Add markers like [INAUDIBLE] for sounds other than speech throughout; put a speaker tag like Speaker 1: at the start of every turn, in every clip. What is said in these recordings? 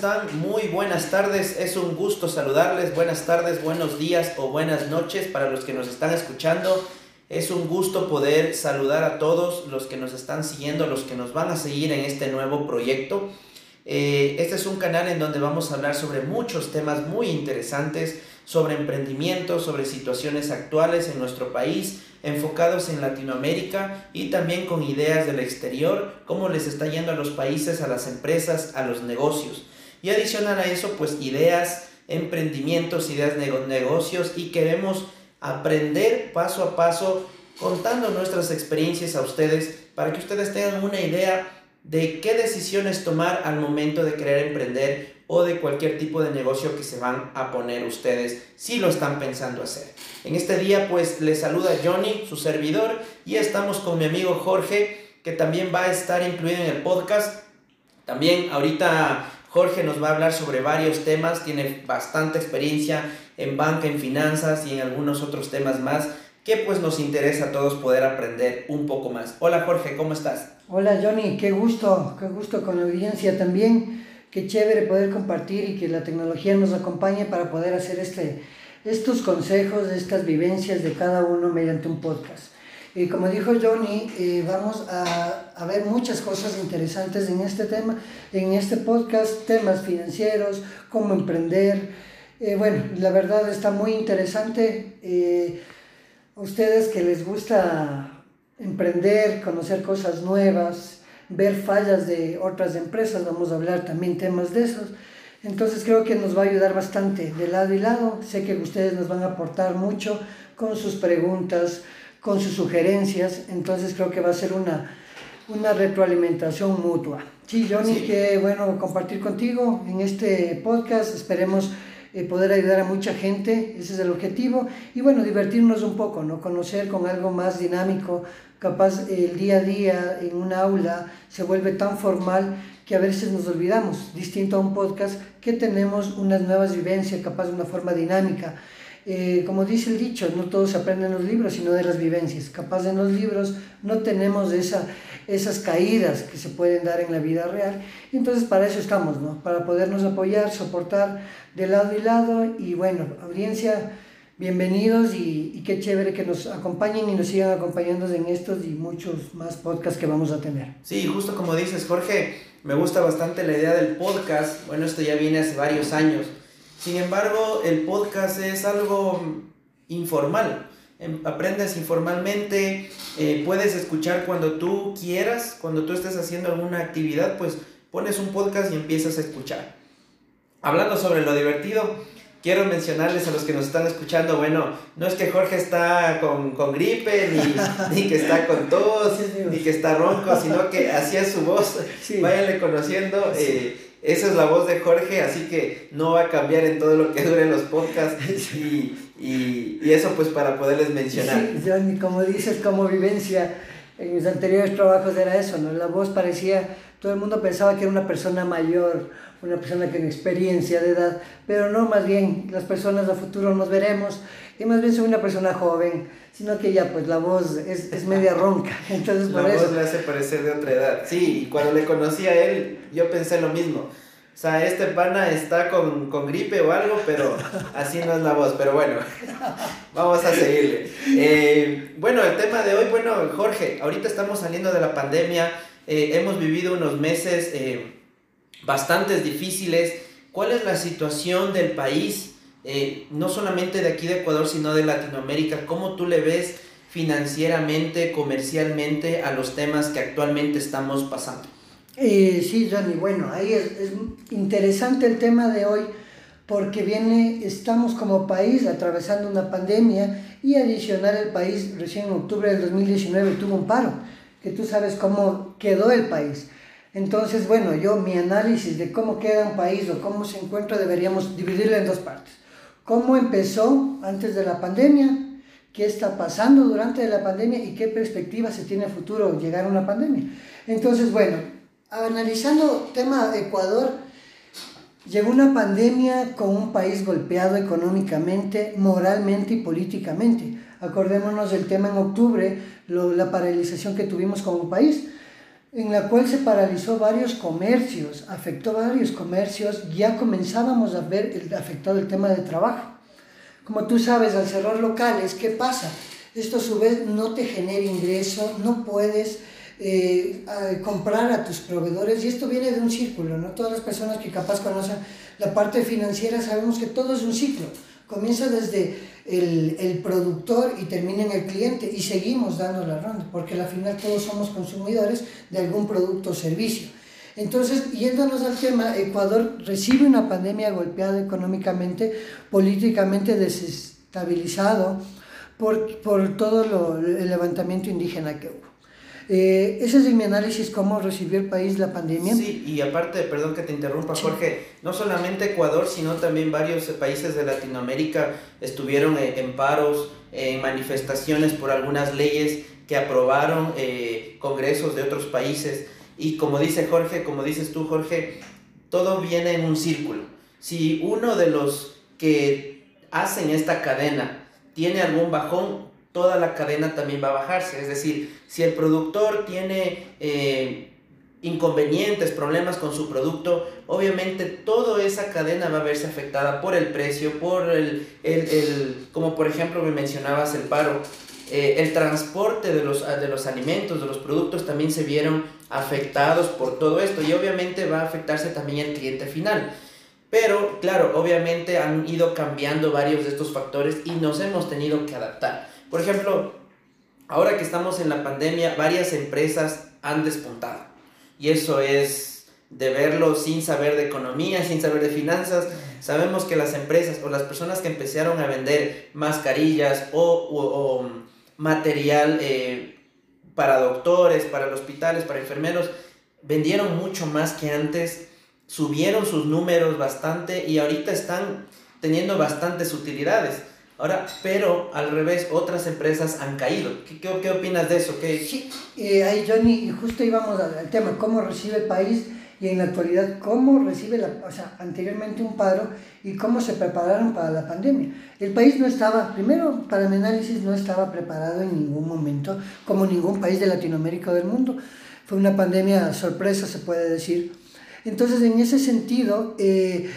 Speaker 1: están? Muy buenas tardes, es un gusto saludarles. Buenas tardes, buenos días o buenas noches para los que nos están escuchando. Es un gusto poder saludar a todos los que nos están siguiendo, los que nos van a seguir en este nuevo proyecto. Eh, este es un canal en donde vamos a hablar sobre muchos temas muy interesantes, sobre emprendimiento, sobre situaciones actuales en nuestro país, enfocados en Latinoamérica y también con ideas del exterior, cómo les está yendo a los países, a las empresas, a los negocios. Y adicional a eso, pues ideas, emprendimientos, ideas de negocios y queremos aprender paso a paso contando nuestras experiencias a ustedes para que ustedes tengan una idea de qué decisiones tomar al momento de querer emprender o de cualquier tipo de negocio que se van a poner ustedes si lo están pensando hacer. En este día pues les saluda Johnny, su servidor, y estamos con mi amigo Jorge, que también va a estar incluido en el podcast. También ahorita Jorge nos va a hablar sobre varios temas, tiene bastante experiencia en banca, en finanzas y en algunos otros temas más que pues nos interesa a todos poder aprender un poco más. Hola Jorge, ¿cómo estás?
Speaker 2: Hola Johnny, qué gusto, qué gusto con la audiencia también. Qué chévere poder compartir y que la tecnología nos acompañe para poder hacer este, estos consejos, estas vivencias de cada uno mediante un podcast. Y como dijo Johnny, eh, vamos a, a, ver muchas cosas interesantes en este tema, en este podcast, temas financieros, cómo emprender. Eh, bueno, la verdad está muy interesante. Eh, ustedes que les gusta emprender, conocer cosas nuevas, ver fallas de otras empresas, vamos a hablar también temas de esos. Entonces creo que nos va a ayudar bastante de lado y lado. Sé que ustedes nos van a aportar mucho con sus preguntas, con sus sugerencias. Entonces creo que va a ser una, una retroalimentación mutua. Sí, Johnny, qué bueno compartir contigo en este podcast. Esperemos eh, poder ayudar a mucha gente, ese es el objetivo, y bueno, divertirnos un poco, ¿no? Conocer con algo más dinámico, capaz el día a día en un aula se vuelve tan formal que a veces nos olvidamos, distinto a un podcast, que tenemos unas nuevas vivencias, capaz de una forma dinámica. Eh, como dice el dicho, no todos aprenden los libros, sino de las vivencias. Capaz en los libros no tenemos esa, esas caídas que se pueden dar en la vida real. Entonces para eso estamos, ¿no? Para podernos apoyar, soportar de lado y lado. Y bueno, audiencia, bienvenidos y, y, qué chévere que nos acompañen y nos sigan acompañando en estos y muchos más podcasts que vamos a tener.
Speaker 1: Sí, justo como dices, Jorge, me gusta bastante la idea del podcast. Bueno, esto ya viene hace varios años. Sin embargo, el podcast es algo informal. Em, aprendes informalmente, eh, puedes escuchar cuando tú quieras, cuando tú estés haciendo alguna actividad, pues pones un podcast y empiezas a escuchar. Hablando sobre lo divertido, quiero mencionarles a los que nos están escuchando, bueno, no es que Jorge está con, con gripe, ni, [LAUGHS] ni, que está con tos, ni que está ronco, sino que así es su voz. Sí. Váyanle conociendo. Eh, esa es la voz de Jorge, así que no va a cambiar en todo lo que duren los podcasts. [LAUGHS] Y, y, y eso pues para poderles mencionar.
Speaker 2: Sí, Johnny, como dices, como vivencia, en mis anteriores trabajos era eso, ¿no? La voz parecía, todo el mundo pensaba que era una persona mayor, una persona con experiencia de edad, pero no, más bien las personas a futuro nos veremos y más bien soy una persona joven, sino que ya pues la voz es, es media ronca, [LAUGHS] entonces
Speaker 1: por
Speaker 2: la
Speaker 1: eso...
Speaker 2: voz
Speaker 1: le hace parecer de otra edad, sí, y cuando le conocí a él yo pensé lo mismo, o sea, este pana está con, con, gripe o algo, pero así no es la voz. Pero bueno, [LAUGHS] vamos a seguirle. Eh, bueno, el tema de hoy, bueno, Jorge, ahorita estamos saliendo de la pandemia, eh, hemos vivido unos meses eh, bastante difíciles. ¿Cuál es la situación del país, eh, no solamente de aquí de Ecuador, sino de Latinoamérica? ¿Cómo tú le ves financieramente, comercialmente a los temas que actualmente estamos pasando?
Speaker 2: Eh, sí, Johnny, bueno, ahí es, es, interesante el tema de hoy porque viene, estamos como país atravesando una pandemia y adicional el país recién en octubre del 2019 tuvo un paro, que tú sabes cómo quedó el país. Entonces, bueno, yo mi análisis de cómo queda un país o cómo se encuentra deberíamos dividirlo en dos partes. ¿Cómo empezó antes de la pandemia? ¿Qué está pasando durante la pandemia? ¿Y qué perspectiva se tiene a futuro llegar a una pandemia? Entonces, bueno, analizando tema Ecuador, llegó una pandemia con un país golpeado económicamente, moralmente y políticamente. Acordémonos del tema en octubre, lo, la paralización que tuvimos como país. En la cual se paralizó varios comercios, afectó varios comercios, ya comenzábamos a ver el, afectado el tema de trabajo. Como tú sabes, al cerrar locales, ¿qué pasa? Esto a su vez no te genera ingreso, no puedes eh, comprar a tus proveedores y esto viene de un círculo, ¿no? Todas las personas que capaz conocen la parte financiera sabemos que todo es un ciclo. Comienza desde el, el, productor y termina en el cliente y seguimos dando la ronda, porque al final todos somos consumidores de algún producto o servicio. Entonces, yéndonos al tema, Ecuador recibe una pandemia golpeada económicamente, políticamente desestabilizado por, por todo el levantamiento indígena que hubo. Eh, ese es mi análisis, cómo recibió el país la pandemia.
Speaker 1: Sí, y aparte, perdón que te interrumpa, Jorge, no solamente Ecuador, sino también varios países de Latinoamérica estuvieron en paros, en manifestaciones por algunas leyes que aprobaron eh, congresos de otros países. Y como dice Jorge, como dices tú, Jorge, todo viene en un círculo. Si uno de los que hacen esta cadena tiene algún bajón, toda la cadena también va a bajarse. Es decir, si el productor tiene eh, inconvenientes, problemas con su producto, obviamente toda esa cadena va a verse afectada por el precio, por el, el, como por ejemplo me mencionabas el paro, eh, el transporte de los, de los alimentos, de los productos también se vieron afectados por todo esto y obviamente va a afectarse también el cliente final. Pero claro, obviamente han ido cambiando varios de estos factores y nos hemos tenido que adaptar. Por ejemplo, ahora que estamos en la pandemia, varias empresas han despuntado. Y eso es de verlo sin saber de economía, [LAUGHS] sin saber de finanzas. Sabemos que las empresas o las personas que empezaron a vender mascarillas o, material eh, para doctores, para hospitales, para enfermeros, vendieron mucho más que antes, subieron sus números bastante y ahorita están teniendo bastantes utilidades. Ahora, pero al revés, otras empresas han caído. ¿Qué, qué, opinas de eso? ¿Qué...
Speaker 2: Sí, eh, ahí Johnny, justo íbamos al, tema, cómo recibe el país y en la actualidad cómo recibe, la, o sea, anteriormente un paro y cómo se prepararon para la pandemia. El país no estaba, primero para mi análisis, no estaba preparado en ningún momento, como ningún país de Latinoamérica o del mundo. Fue una pandemia sorpresa, se puede decir. Entonces, en ese sentido, eh,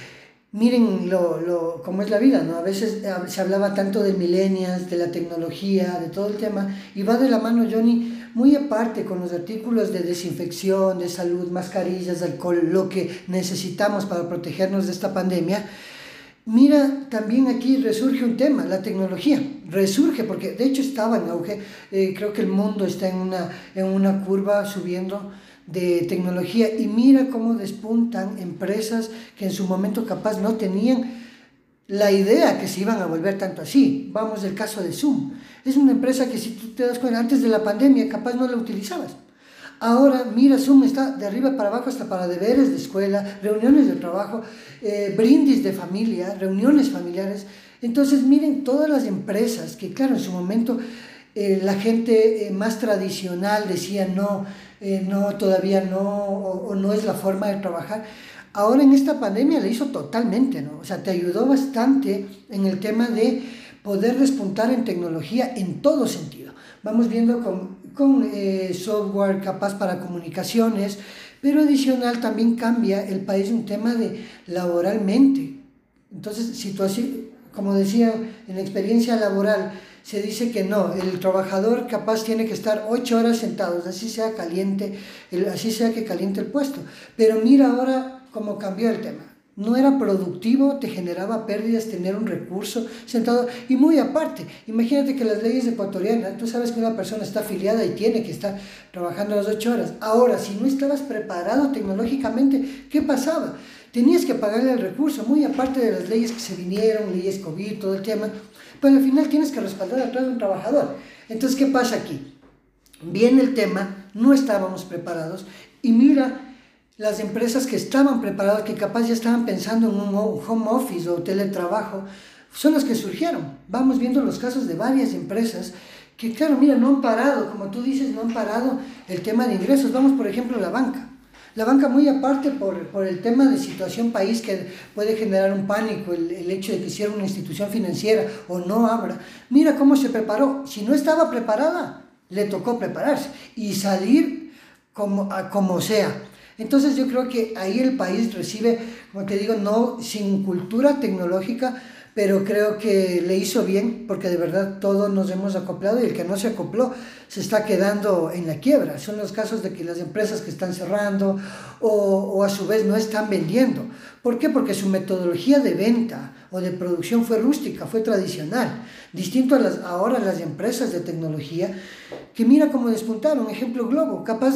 Speaker 2: miren lo, lo, cómo es la vida, ¿no? A veces eh, se hablaba tanto de milenias, de la tecnología, de todo el tema, y va de la mano, Johnny, muy aparte con los artículos de desinfección, de salud, mascarillas, alcohol, lo que necesitamos para protegernos de esta pandemia. Mira, también aquí resurge un tema, la tecnología, resurge, porque de hecho estaba en auge, eh, creo que el mundo está en una, en una curva subiendo, de tecnología y mira cómo despuntan empresas que en su momento capaz no tenían la idea que se iban a volver tanto así. Vamos del caso de Zoom. Es una empresa que si tú te das cuenta, antes de la pandemia capaz no la utilizabas. Ahora, mira, Zoom está de arriba para abajo hasta para deberes de escuela, reuniones de trabajo, eh, brindis de familia, reuniones familiares. Entonces, miren todas las empresas que, claro, en su momento eh, la gente eh, más tradicional decía no, eh, no, todavía no, o, no es la forma de trabajar. Ahora en esta pandemia le hizo totalmente, ¿no? O sea, te ayudó bastante en el tema de poder despuntar en tecnología en todo sentido. Vamos viendo con, con eh, software capaz para comunicaciones, pero adicional también cambia el país un tema de laboralmente. Entonces, situación, como decía, en la experiencia laboral, se dice que no, el trabajador capaz tiene que estar ocho horas sentados, así sea caliente, así sea que caliente el puesto. Pero mira ahora cómo cambió el tema. No era productivo, te generaba pérdidas tener un recurso sentado. Y muy aparte, imagínate que las leyes ecuatorianas, tú sabes que una persona está afiliada y tiene que estar trabajando las ocho horas. Ahora, si no estabas preparado tecnológicamente, ¿qué pasaba? Tenías que pagarle el recurso, muy aparte de las leyes que se vinieron, leyes COVID, todo el tema pero al final tienes que respaldar a todo un trabajador. Entonces, ¿qué pasa aquí? Viene el tema, no estábamos preparados y mira las empresas que estaban preparadas, que capaz ya estaban pensando en un home office o teletrabajo, son las que surgieron. Vamos viendo los casos de varias empresas que, claro, mira, no han parado, como tú dices, no han parado el tema de ingresos. Vamos, por ejemplo, a la banca. La banca muy aparte por, por, el tema de situación país que puede generar un pánico, el, el hecho de que hiciera una institución financiera o no abra. Mira cómo se preparó. Si no estaba preparada, le tocó prepararse y salir como, como sea. Entonces yo creo que ahí el país recibe, como te digo, no sin cultura tecnológica, pero creo que le hizo bien porque de verdad todos nos hemos acoplado y el que no se acopló se está quedando en la quiebra. Son los casos de que las empresas que están cerrando o, o, a su vez no están vendiendo. ¿Por qué? Porque su metodología de venta o de producción fue rústica, fue tradicional. Distinto a las, ahora las empresas de tecnología que mira cómo despuntaron. Ejemplo Globo, capaz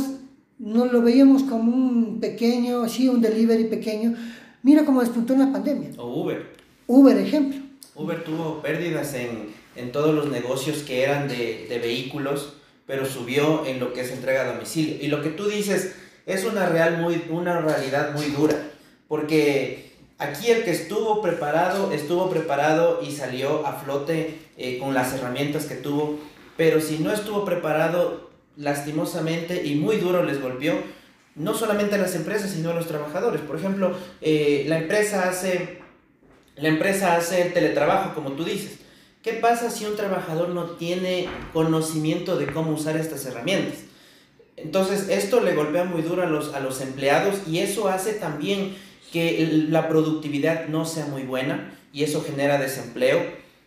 Speaker 2: no lo veíamos como un pequeño, así un delivery pequeño. Mira cómo despuntó en la pandemia.
Speaker 1: O Uber.
Speaker 2: Uber, ejemplo.
Speaker 1: Uber tuvo pérdidas en, en todos los negocios que eran de, de, vehículos, pero subió en lo que es entrega a domicilio. Y lo que tú dices es una, real muy, una realidad muy dura, porque aquí el que estuvo preparado, estuvo preparado y salió a flote eh, con las herramientas que tuvo, pero si no estuvo preparado, lastimosamente y muy duro les golpeó, no solamente a las empresas, sino a los trabajadores. Por ejemplo, eh, la empresa hace la empresa hace el teletrabajo, como tú dices. ¿Qué pasa si un trabajador no tiene conocimiento de cómo usar estas herramientas? Entonces, esto le golpea muy duro a los, a los empleados y eso hace también que la productividad no sea muy buena y eso genera desempleo,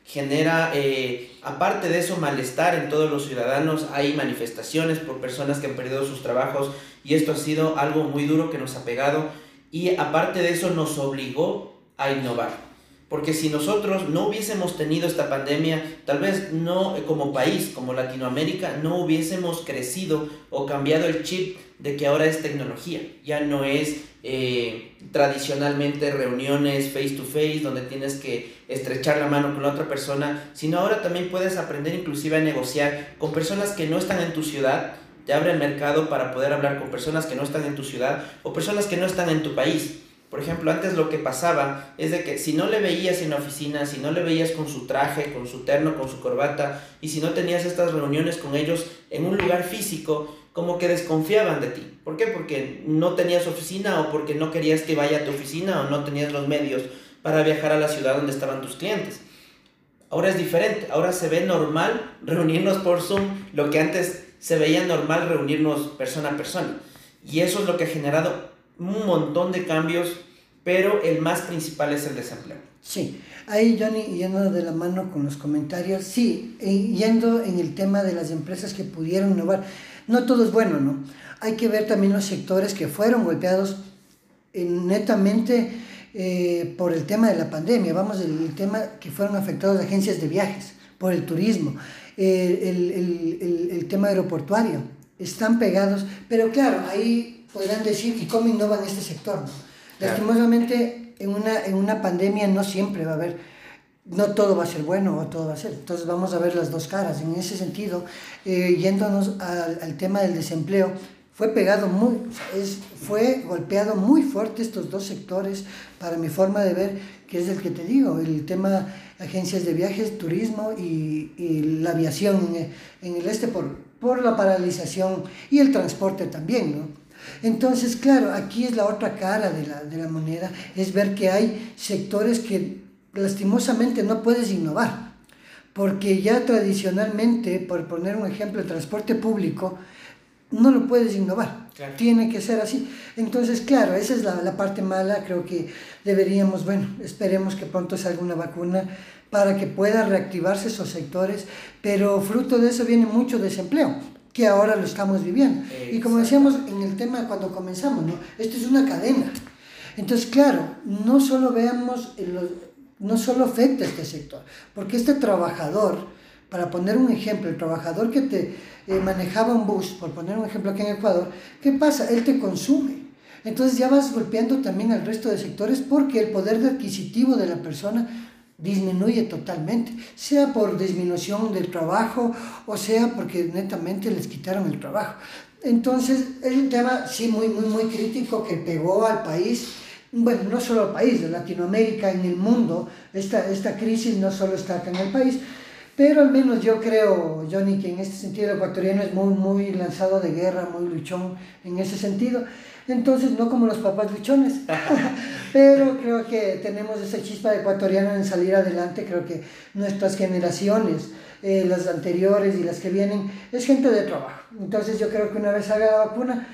Speaker 1: genera, eh, aparte de eso, malestar en todos los ciudadanos. Hay manifestaciones por personas que han perdido sus trabajos y esto ha sido algo muy duro que nos ha pegado y aparte de eso nos obligó a innovar. Porque si nosotros no hubiésemos tenido esta pandemia, tal vez no eh, como país, como Latinoamérica, no hubiésemos crecido o cambiado el chip de que ahora es tecnología. Ya no es eh, tradicionalmente reuniones face to face donde tienes que estrechar la mano con la otra persona, sino ahora también puedes aprender inclusive a negociar con personas que no están en tu ciudad. Te abre el mercado para poder hablar con personas que no están en tu ciudad o personas que no están en tu país. Por ejemplo, antes lo que pasaba es de que si no le veías en la oficina, si no le veías con su traje, con su terno, con su corbata, y si no tenías estas reuniones con ellos en un lugar físico, como que desconfiaban de ti. ¿Por qué? Porque no tenías oficina o porque no querías que vaya a tu oficina o no tenías los medios para viajar a la ciudad donde estaban tus clientes. Ahora es diferente, ahora se ve normal reunirnos por Zoom, lo que antes se veía normal reunirnos persona a persona. Y eso es lo que ha generado un montón de cambios, pero el más principal es el desempleo.
Speaker 2: Sí, ahí Johnny, yendo de la mano con los comentarios, sí, yendo en el tema de las empresas que pudieron innovar, no todo es bueno, ¿no? Hay que ver también los sectores que fueron golpeados netamente eh, por el tema de la pandemia, vamos, el, tema que fueron afectados agencias de viajes, por el turismo, el, el, el, el tema aeroportuario, están pegados, pero claro, ahí podrán decir, ¿y cómo innovan este sector? ¿no? Lastimosamente, en una, en una pandemia no siempre va a haber, no todo va a ser bueno o todo va a ser. Entonces vamos a ver las dos caras. En ese sentido, eh, yéndonos al, al, tema del desempleo, fue pegado muy, es, fue golpeado muy fuerte estos dos sectores para mi forma de ver, que es el que te digo, el tema agencias de viajes, turismo y, y la aviación en, en el este por, por la paralización y el transporte también, ¿no? Entonces, claro, aquí es la otra cara de la, de la moneda, es ver que hay sectores que lastimosamente no puedes innovar, porque ya tradicionalmente, por poner un ejemplo, el transporte público, no lo puedes innovar, claro. tiene que ser así. Entonces, claro, esa es la, la, parte mala, creo que deberíamos, bueno, esperemos que pronto salga una vacuna para que pueda reactivarse esos sectores, pero fruto de eso viene mucho desempleo que ahora lo estamos viviendo. Exacto. Y como decíamos en el tema cuando comenzamos, ¿no? esto es una cadena. Entonces, claro, no solo veamos, los, no solo afecta a este sector, porque este trabajador, para poner un ejemplo, el trabajador que te eh, manejaba un bus, por poner un ejemplo aquí en Ecuador, ¿qué pasa? Él te consume. Entonces ya vas golpeando también al resto de sectores porque el poder de adquisitivo de la persona disminuye totalmente, sea por disminución del trabajo o sea porque netamente les quitaron el trabajo. Entonces es un tema sí muy, muy, muy crítico que pegó al país, bueno, no solo al país, de Latinoamérica, en el mundo, esta, esta crisis no solo está en el país, pero al menos yo creo, Johnny, que en este sentido el ecuatoriano es muy, muy lanzado de guerra, muy luchón en ese sentido, Entonces, no como los papás luchones, [LAUGHS] [LAUGHS] pero creo que tenemos esa chispa ecuatoriana en salir adelante. Creo que nuestras generaciones, eh, las anteriores y las que vienen, es gente de trabajo. Entonces, yo creo que una vez salga la vacuna,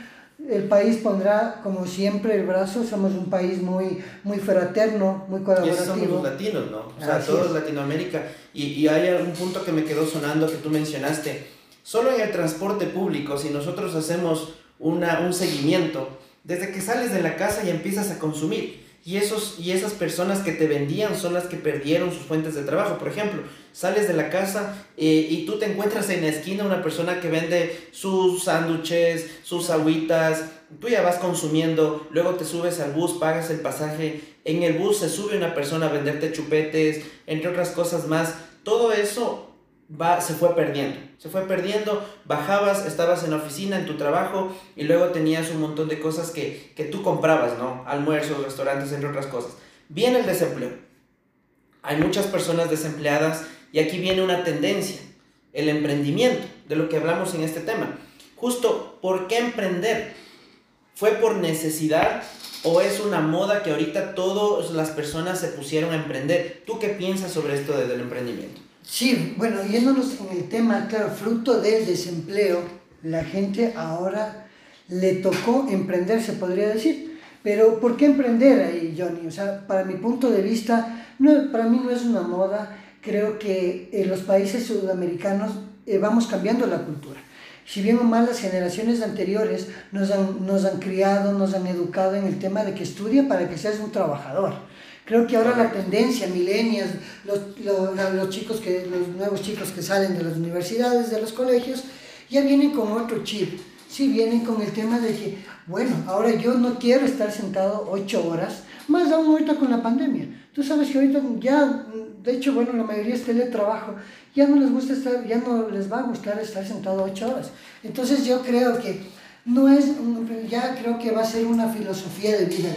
Speaker 2: el país pondrá, como siempre, el brazo. Somos un país muy, muy fraterno, muy colaborativo. Y
Speaker 1: somos los latinos, ¿no? O sea, todos Latinoamérica. Y, y hay un punto que me quedó sonando que tú mencionaste. Solo en el transporte público, si nosotros hacemos una, un seguimiento, desde que sales de la casa y empiezas a consumir. Y, esos, y esas personas que te vendían son las que perdieron sus fuentes de trabajo. Por ejemplo, sales de la casa eh, y tú te encuentras en la esquina una persona que vende sus sándwiches, sus agüitas, tú ya vas consumiendo, luego te subes al bus, pagas el pasaje, en el bus se sube una persona a venderte chupetes, entre otras cosas más. Todo eso va, se fue perdiendo. Se fue perdiendo, bajabas, estabas en la oficina, en tu trabajo, y luego tenías un montón de cosas que, que tú comprabas, ¿no? Almuerzos, restaurantes, entre otras cosas. Viene el desempleo. Hay muchas personas desempleadas y aquí viene una tendencia, el emprendimiento, de lo que hablamos en este tema. Justo, ¿por qué emprender? ¿Fue por necesidad o es una moda que ahorita todas las personas se pusieron a emprender? ¿Tú qué piensas sobre esto del emprendimiento?
Speaker 2: Sí, bueno, yéndonos en el tema, claro, fruto del desempleo, la gente ahora le tocó emprender, se podría decir. Pero ¿por qué emprender ahí, Johnny? O sea, para mi punto de vista, no, para mí no es una moda. Creo que en los países sudamericanos eh, vamos cambiando la cultura. Si bien o mal las generaciones anteriores nos han, nos han criado, nos han educado en el tema de que estudia para que seas un trabajador Creo que ahora la tendencia, milenias, los, los, chicos que, los nuevos chicos que salen de las universidades, de los colegios, ya vienen con otro chip. Sí, vienen con el tema de que, bueno, ahora yo no quiero estar sentado ocho horas, más aún ahorita con la pandemia. Tú sabes que ahorita ya, de hecho, bueno, la mayoría es teletrabajo, ya no les gusta estar, ya no les va a gustar estar sentado ocho horas. Entonces yo creo que no es, ya creo que va a ser una filosofía de vida.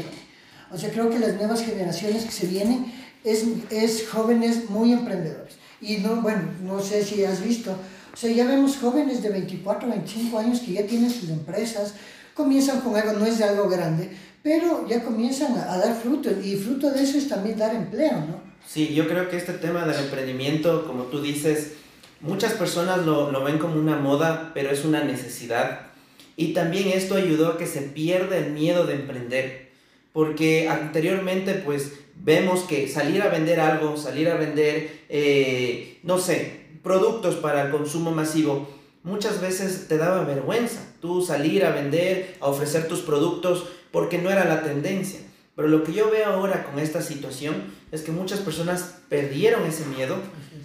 Speaker 2: O sea, creo que las nuevas generaciones que se vienen es, es jóvenes muy emprendedores. Y no, bueno, no sé si has visto, o sea, ya vemos jóvenes de 24, 25 años que ya tienen sus empresas, comienzan con algo, no es de algo grande, pero ya comienzan a, dar fruto y fruto de eso es también dar empleo, ¿no?
Speaker 1: Sí, yo creo que este tema del emprendimiento, como tú dices, muchas personas lo, lo ven como una moda, pero es una necesidad. Y también esto ayudó a que se pierda el miedo de emprender porque anteriormente pues vemos que salir a vender algo, salir a vender, eh, no sé, productos para el consumo masivo, muchas veces te daba vergüenza tú salir a vender, a ofrecer tus productos, porque no era la tendencia. Pero lo que yo veo ahora con esta situación es que muchas personas perdieron ese miedo,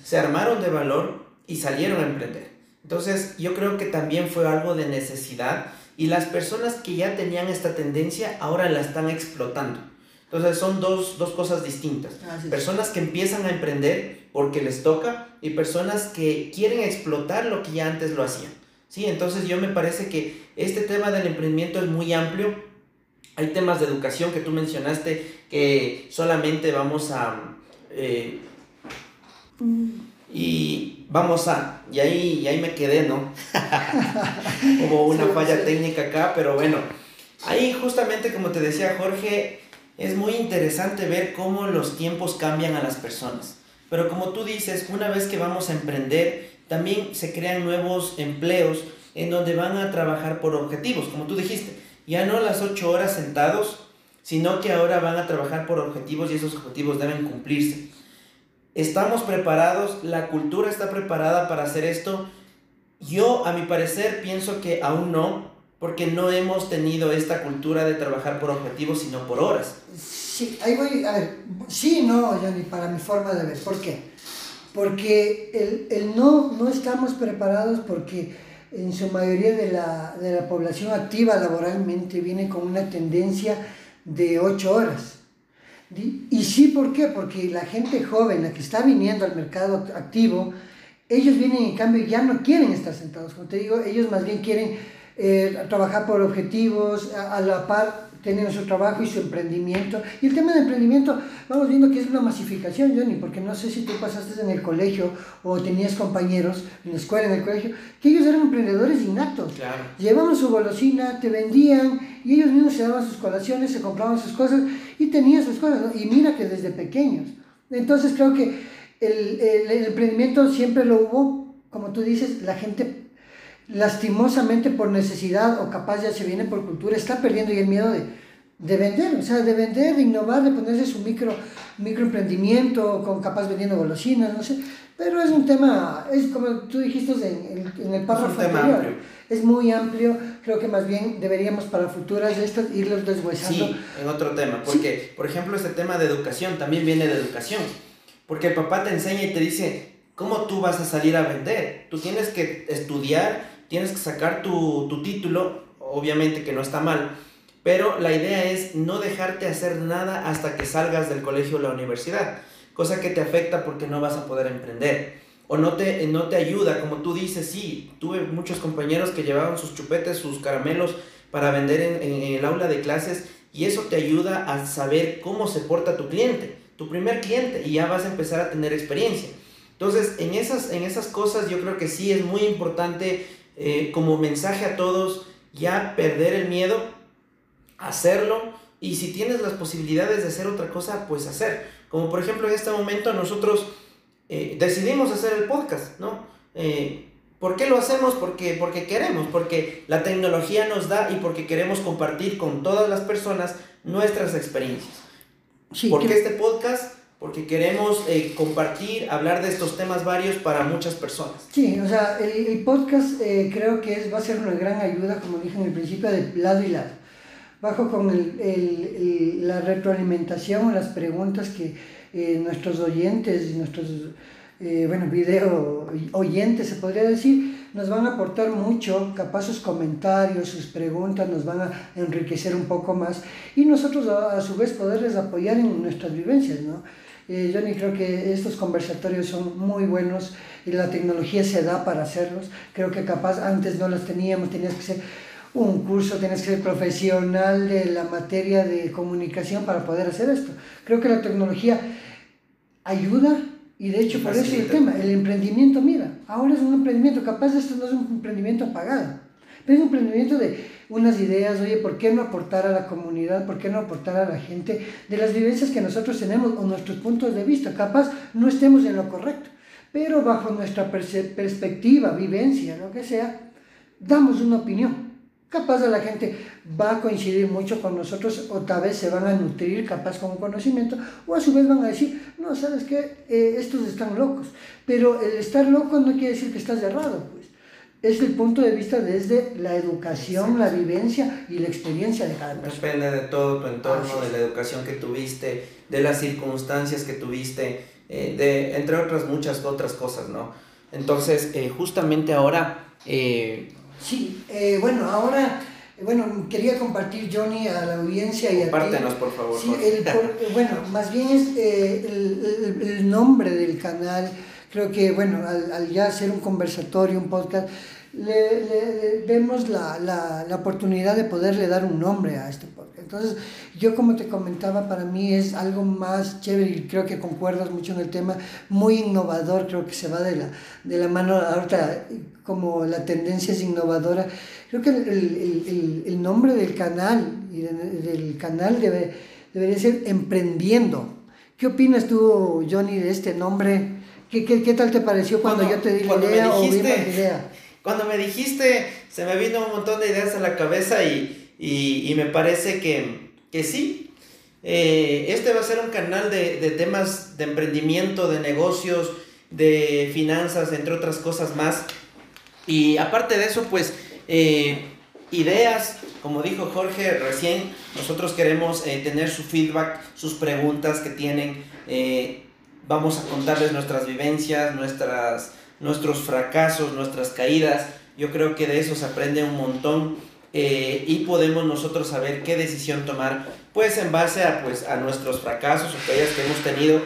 Speaker 1: se armaron de valor y salieron a emprender. Entonces yo creo que también fue algo de necesidad y las personas que ya tenían esta tendencia ahora la están explotando. Entonces son dos, cosas distintas. Personas que empiezan a emprender porque les toca y personas que quieren explotar lo que ya antes lo hacían. ¿Sí? Entonces yo me parece que este tema del emprendimiento es muy amplio. Hay temas de educación que tú mencionaste que solamente vamos a... Eh, mm. Y vamos a, y ahí, y ahí me quedé, ¿no? [LAUGHS] Hubo una falla técnica acá, pero bueno, ahí justamente como te decía Jorge, es muy interesante ver cómo los tiempos cambian a las personas. Pero como tú dices, una vez que vamos a emprender, también se crean nuevos empleos en donde van a trabajar por objetivos, como tú dijiste, ya no las ocho horas sentados, sino que ahora van a trabajar por objetivos y esos objetivos deben cumplirse. ¿Estamos preparados? ¿La cultura está preparada para hacer esto? Yo, a mi parecer, pienso que aún no, porque no hemos tenido esta cultura de trabajar por objetivos, sino por horas.
Speaker 2: Sí, ahí voy, a ver, sí no, Johnny, para mi forma de ver. ¿Por qué? Porque el, el no, no estamos preparados porque en su mayoría de la, de la población activa laboralmente viene con una tendencia de ocho horas. Y sí, ¿por qué? Porque la gente joven, la que está viniendo al mercado activo, ellos vienen en cambio ya no quieren estar sentados. Como te digo, ellos más bien quieren eh, trabajar por objetivos, a, la par tienen su trabajo y su emprendimiento. Y el tema de emprendimiento, vamos viendo que es una masificación, Johnny, porque no sé si tú pasaste en el colegio o tenías compañeros en la escuela, en el colegio, que ellos eran emprendedores innatos.
Speaker 1: Claro.
Speaker 2: Llevaban su golosina, te vendían y ellos mismos se daban sus colaciones, se compraban sus cosas y tenían sus cosas. ¿no? Y mira que desde pequeños. Entonces creo que el, el, el emprendimiento siempre lo hubo, como tú dices, la gente lastimosamente por necesidad o capaz ya se viene por cultura, está perdiendo ya el miedo de, de vender, o sea, de vender, de innovar, de ponerse su micro, microemprendimiento, con capaz vendiendo golosinas, no sé, pero es un tema, es como tú dijiste en, el, en el párrafo anterior,
Speaker 1: amplio.
Speaker 2: Es muy amplio, creo que más bien deberíamos para futuras de estas irlos deshuesando.
Speaker 1: Sí, en otro tema, porque, por ejemplo, este tema de educación también viene de educación, porque el papá te enseña y te dice, ¿cómo tú vas a salir a vender? Tú tienes que estudiar, tienes que sacar tu, tu título, obviamente que no está mal, pero la idea es no dejarte hacer nada hasta que salgas del colegio o la universidad, cosa que te afecta porque no vas a poder emprender. O no te, no te ayuda, como tú dices, sí, tuve muchos compañeros que llevaban sus chupetes, sus caramelos para vender en, en, el aula de clases y eso te ayuda a saber cómo se porta tu cliente, tu primer cliente, y ya vas a empezar a tener experiencia. Entonces, en esas, en esas cosas yo creo que sí es muy importante eh, como mensaje a todos, ya perder el miedo, hacerlo, y si tienes las posibilidades de hacer otra cosa, pues hacer. Como por ejemplo en este momento nosotros eh, decidimos hacer el podcast, ¿no? Eh, ¿Por qué lo hacemos? Porque, porque queremos, porque la tecnología nos da y porque queremos compartir con todas las personas nuestras experiencias.
Speaker 2: Sí,
Speaker 1: ¿Por qué
Speaker 2: que-
Speaker 1: este podcast? Porque queremos eh, compartir, hablar de estos temas varios para muchas personas.
Speaker 2: Sí, o sea, el, el podcast eh, creo que es, va a ser una gran ayuda, como dije en el principio, de lado y lado. Bajo con el, el- el- la retroalimentación o las preguntas que eh, nuestros oyentes y nuestros, eh, bueno, video oyentes, se podría decir, nos van a aportar mucho, capaz sus comentarios, sus preguntas nos van a enriquecer un poco más y nosotros a, a su vez poderles apoyar en nuestras vivencias, ¿no? Eh, Johnny, creo que estos conversatorios son muy buenos y la tecnología se da para hacerlos. Creo que capaz antes no las teníamos, tenías que ser un curso, tenías que ser profesional de la materia de comunicación para poder hacer esto. Creo que la tecnología ayuda y de hecho por eso el tema, el emprendimiento, mira, ahora es un emprendimiento, capaz esto no es un emprendimiento pagado, pero es un emprendimiento de unas ideas, oye, ¿por qué no aportar a la comunidad? ¿Por qué no aportar a la gente de las vivencias que nosotros tenemos o nuestros puntos de vista? Capaz no estemos en lo correcto, pero bajo nuestra perspectiva, vivencia, lo que sea, damos una opinión. Capaz a la gente va a coincidir mucho con nosotros o tal vez se van a nutrir capaz con un conocimiento o a su vez van a decir, no, ¿sabes qué? Eh, estos están locos. Pero el estar loco no quiere decir que estás errado, pues. Es el punto de vista desde la educación, la vivencia y la experiencia de cada persona.
Speaker 1: Depende de todo tu entorno, de la educación que tuviste, de las circunstancias que tuviste, eh, de, entre otras muchas otras cosas, ¿no? Entonces, eh, justamente ahora, eh,
Speaker 2: Sí, eh, bueno, ahora, bueno, quería compartir, Johnny, a la audiencia y a ti.
Speaker 1: compártenos por favor.
Speaker 2: Sí, el por- eh, bueno, más bien es eh, el, el- el nombre del canal. Creo que, bueno, al, al ya hacer un conversatorio, un podcast, le, le- le vemos la, la, la oportunidad de poderle dar un nombre a este podcast. Entonces, yo como te comentaba, para mí es algo más chévere y creo que concuerdas mucho en el tema, muy innovador, creo que se va de la, de la mano ahorita, como la tendencia es innovadora. Creo que el, el- el- nombre del canal y de- del canal debe, debería ser Emprendiendo. ¿Qué opinas tú, Johnny, de este nombre? ¿Qué, qué, qué tal te pareció cuando,
Speaker 1: Cuando-
Speaker 2: yo te di la
Speaker 1: me
Speaker 2: idea o
Speaker 1: dijiste-
Speaker 2: la idea?
Speaker 1: Cuando me dijiste, se me vino un montón de ideas a la cabeza y, y, y me parece que, que sí. Eh, este va a ser un canal de, de temas de emprendimiento, de negocios, de finanzas, entre otras cosas más. Y aparte de eso, pues, eh, ideas, como dijo Jorge recién, nosotros queremos eh, tener su feedback, sus preguntas que tienen. eh, vamos a contarles nuestras vivencias, nuestras, nuestros fracasos, nuestras caídas. Yo creo que de eso se aprende un montón y podemos nosotros saber qué decisión tomar, pues en base a, pues, a nuestros fracasos o caídas que hemos tenido.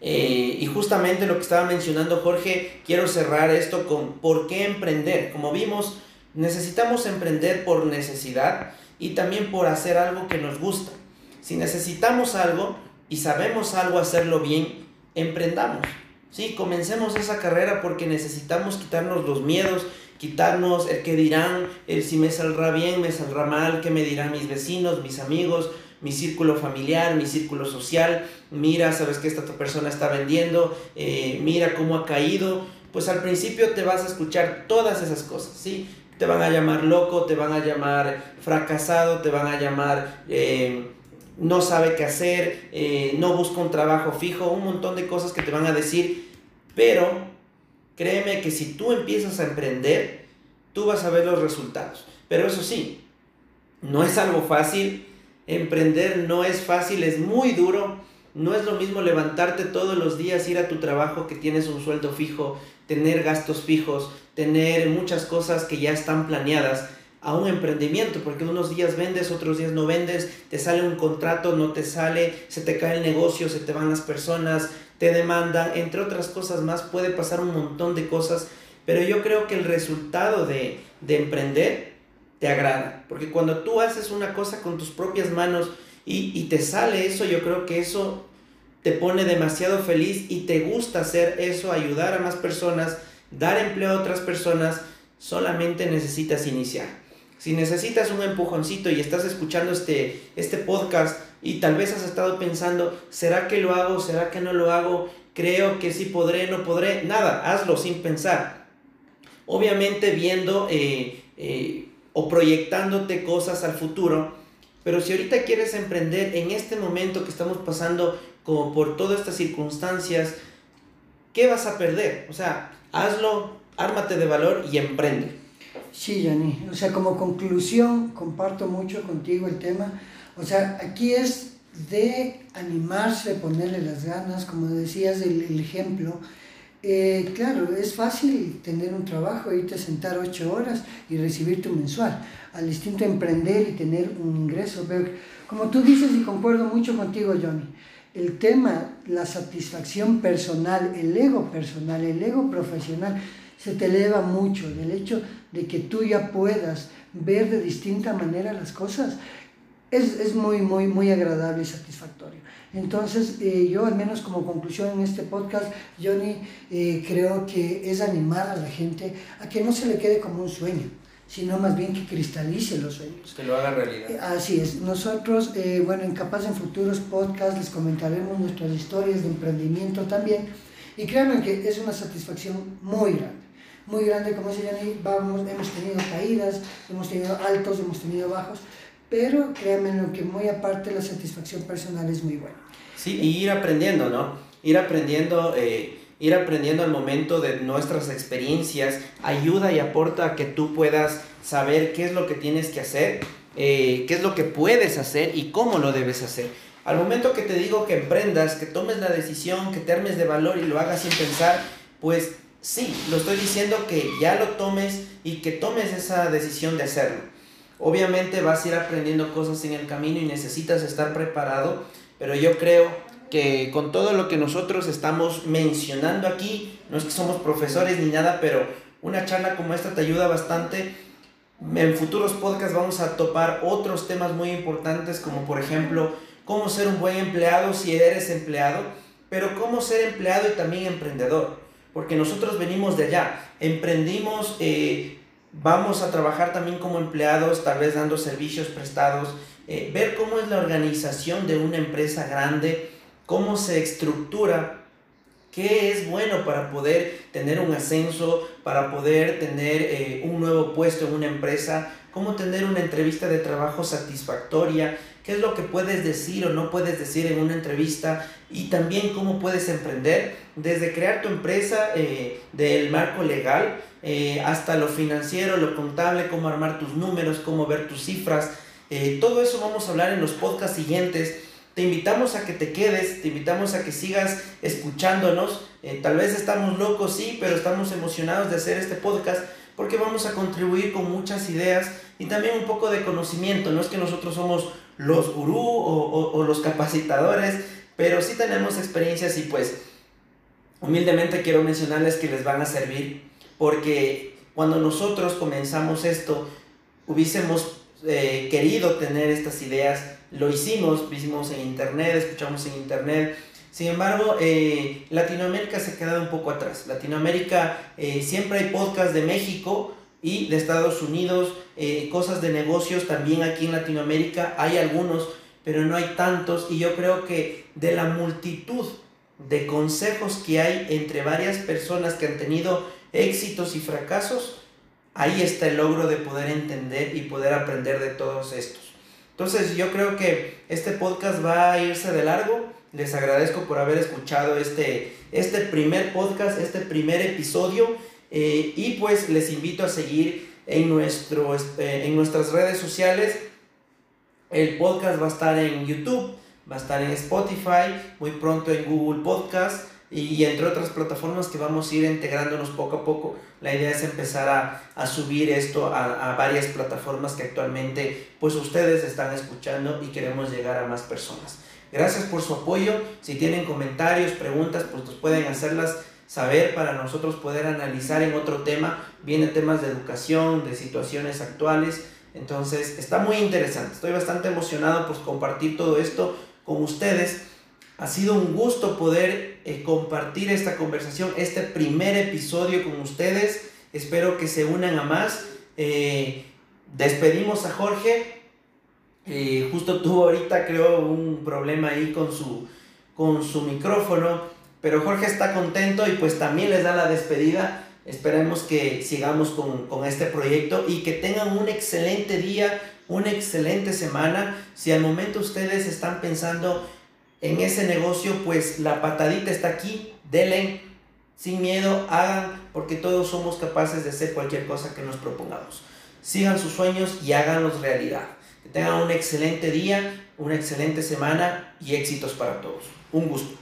Speaker 1: Eh, y justamente lo que estaba mencionando Jorge, quiero cerrar esto con por qué emprender. Como vimos, necesitamos emprender por necesidad y también por hacer algo que nos gusta. Si necesitamos algo y sabemos algo hacerlo bien, emprendamos. Sí, comencemos esa carrera porque necesitamos quitarnos los miedos, quitarnos el que dirán, el si me saldrá bien, me saldrá mal, qué me dirán mis vecinos, mis amigos, mi círculo familiar, mi círculo social, mira, sabes que esta persona está vendiendo, eh, mira cómo ha caído, pues al principio te vas a escuchar todas esas cosas, ¿sí? Te van a llamar loco, te van a llamar fracasado, te van a llamar eh, no sabe qué hacer, eh, no busca un trabajo fijo, un montón de cosas que te van a decir, pero créeme que si tú empiezas a emprender, tú vas a ver los resultados. Pero eso sí, no es algo fácil, emprender no es fácil, es muy duro. No es lo mismo levantarte todos los días, ir a tu trabajo que tienes un sueldo fijo, tener gastos fijos, tener muchas cosas que ya están planeadas a un emprendimiento, porque unos días vendes, otros días no vendes, te sale un contrato, no te sale, se te cae el negocio, se te van las personas, te demandan, entre otras cosas más, puede pasar un montón de cosas, pero yo creo que el resultado de, de emprender te agrada, porque cuando tú haces una cosa con tus propias manos y, y te sale eso, yo creo que eso te pone demasiado feliz y te gusta hacer eso, ayudar a más personas, dar empleo a otras personas, solamente necesitas iniciar. Si necesitas un empujoncito y estás escuchando este, este podcast y tal vez has estado pensando, ¿será que lo hago? ¿Será que no lo hago? Creo que sí podré, no podré. Nada, hazlo sin pensar. Obviamente viendo eh, eh, o proyectándote cosas al futuro, pero si ahorita quieres emprender en este momento que estamos pasando como por todas estas circunstancias, ¿qué vas a perder? O sea, hazlo, ármate de valor y emprende.
Speaker 2: Sí, Yanni. O sea, como conclusión, comparto mucho contigo el tema. O sea, aquí es de animarse, ponerle las ganas, como decías el, el ejemplo. Eh, claro, es fácil tener un trabajo, irte a sentar ocho horas y recibir tu mensual. Al distinto emprender y tener un ingreso. Pero como tú dices y concuerdo mucho contigo, Johnny, el tema, la satisfacción personal, el ego personal, el ego profesional, se te eleva mucho. El hecho de que tú ya puedas ver de distinta manera las cosas es, es muy, muy, muy agradable y satisfactorio. Entonces, eh, yo al menos como conclusión en este podcast, Johnny, eh, creo que es animar a la gente a que no se le quede como un sueño, sino más bien que cristalice los sueños.
Speaker 1: Que lo haga realidad.
Speaker 2: Eh, así es. Nosotros, eh, bueno, en Capaz en futuros podcasts les comentaremos nuestras historias de emprendimiento también. Y créanme que es una satisfacción muy grande. Muy grande, como dice Johnny, vamos, hemos tenido caídas, hemos tenido altos, hemos tenido bajos, pero créanme lo que muy aparte la satisfacción personal es muy buena.
Speaker 1: Sí, y ir aprendiendo, ¿no? Ir aprendiendo, eh, ir aprendiendo al momento de nuestras experiencias ayuda y aporta a que tú puedas saber qué es lo que tienes que hacer, eh, qué es lo que puedes hacer y cómo lo debes hacer. Al momento que te digo que emprendas, que tomes la decisión, que te armes de valor y lo hagas sin pensar, pues sí, lo estoy diciendo que ya lo tomes y que tomes esa decisión de hacerlo. Obviamente vas a ir aprendiendo cosas en el camino y necesitas estar preparado, pero yo creo que con todo lo que nosotros estamos mencionando aquí, no es que somos profesores ni nada, pero una charla como esta te ayuda bastante. En futuros podcasts vamos a topar otros temas muy importantes como por ejemplo cómo ser un buen empleado si eres empleado, pero cómo ser empleado y también emprendedor, porque nosotros venimos de allá, emprendimos, eh, vamos a trabajar también como empleados, tal vez dando servicios prestados, eh, ver cómo es la organización de una empresa grande, cómo se estructura, qué es bueno para poder tener un ascenso, para poder tener eh, un nuevo puesto en una empresa, cómo tener una entrevista de trabajo satisfactoria, qué es lo que puedes decir o no puedes decir en una entrevista y también cómo puedes emprender desde crear tu empresa eh, del marco legal hasta lo financiero, lo contable, cómo armar tus números, cómo ver tus cifras. Eh, todo eso vamos a hablar en los podcasts siguientes. Te invitamos a que te quedes, te invitamos a que sigas escuchándonos. Eh, tal vez estamos locos, sí, pero estamos emocionados de hacer este podcast porque vamos a contribuir con muchas ideas y también un poco de conocimiento. No es que nosotros somos los gurú o, o, o los capacitadores, pero sí tenemos experiencias y pues humildemente quiero mencionarles que les van a servir porque cuando nosotros comenzamos esto, hubiésemos eh, querido tener estas ideas, lo hicimos, vimos en internet, escuchamos en internet. Sin embargo, eh, Latinoamérica se ha quedado un poco atrás. Latinoamérica, eh, siempre hay podcasts de México y de Estados Unidos, cosas de negocios también aquí en Latinoamérica, hay algunos, pero no hay tantos. Y yo creo que de la multitud de consejos que hay entre varias personas que han tenido éxitos y fracasos, ahí está el logro de poder entender y poder aprender de todos estos. Entonces yo creo que este podcast va a irse de largo. Les agradezco por haber escuchado este, este primer podcast, este primer episodio. Eh, y pues les invito a seguir en, nuestro, este, en nuestras redes sociales. El podcast va a estar en YouTube, va a estar en Spotify, muy pronto en Google Podcast y entre otras plataformas que vamos a ir integrándonos poco a poco. La idea es empezar a, a subir esto a, a, varias plataformas que actualmente pues ustedes están escuchando y queremos llegar a más personas. Gracias por su apoyo. Si tienen comentarios, preguntas, pues nos pueden hacerlas saber para nosotros poder analizar en otro tema. Vienen temas de educación, de situaciones actuales. Entonces está muy interesante. Estoy bastante emocionado por compartir todo esto con ustedes ha sido un gusto poder eh, compartir esta conversación, este primer episodio con ustedes. Espero que se unan a más. Eh, despedimos a Jorge. Eh, justo tuvo ahorita, creo, un problema ahí con su, con su micrófono. Pero Jorge está contento y pues también les da la despedida. Esperemos que sigamos con, con este proyecto y que tengan un excelente día, una excelente semana. Si al momento ustedes están pensando en ese negocio, pues la patadita está aquí, denle sin miedo, hagan, porque todos somos capaces de hacer cualquier cosa que nos propongamos. Sigan sus sueños y háganlos realidad. Que tengan un excelente día, una excelente semana y éxitos para todos. Un gusto.